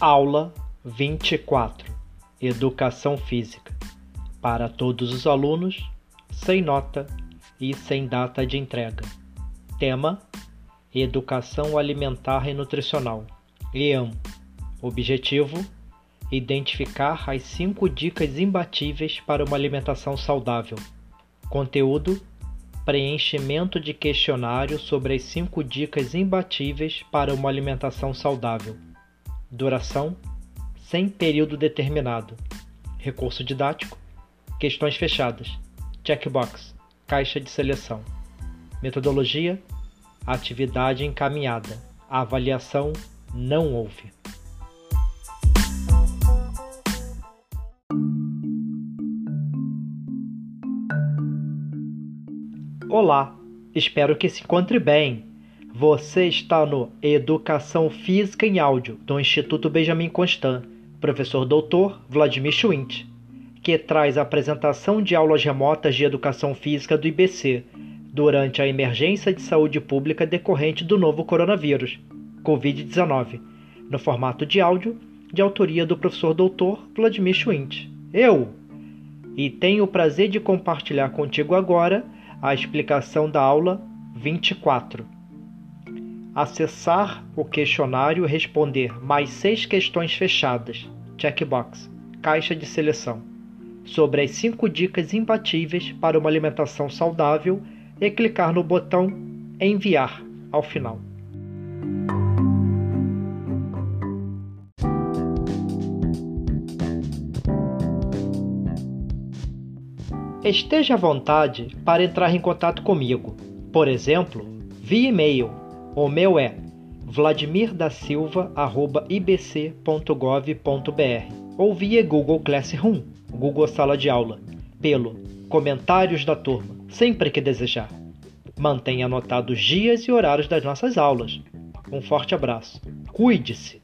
Aula 24 Educação Física para todos os alunos, sem nota e sem data de entrega. Tema: Educação Alimentar e Nutricional. EAM. Objetivo: Identificar as cinco dicas imbatíveis para uma alimentação saudável. Conteúdo: Preenchimento de questionário sobre as cinco dicas imbatíveis para uma alimentação saudável. Duração: sem período determinado. Recurso didático: questões fechadas. Checkbox: caixa de seleção. Metodologia: atividade encaminhada. Avaliação: não houve. Olá, espero que se encontre bem. Você está no Educação Física em Áudio do Instituto Benjamin Constant, professor doutor Vladimir Schwint, que traz a apresentação de aulas remotas de educação física do IBC durante a emergência de saúde pública decorrente do novo coronavírus, Covid-19, no formato de áudio de autoria do professor doutor Vladimir Schwint. Eu! E tenho o prazer de compartilhar contigo agora a explicação da aula 24 acessar o questionário e responder mais seis questões fechadas, checkbox, caixa de seleção, sobre as cinco dicas imbatíveis para uma alimentação saudável e clicar no botão enviar ao final. Esteja à vontade para entrar em contato comigo, por exemplo, via e-mail o meu é vladimirdasilva.ibc.gov.br ou via Google Classroom, Google Sala de Aula, pelo Comentários da Turma, sempre que desejar. Mantenha anotados os dias e horários das nossas aulas. Um forte abraço. Cuide-se!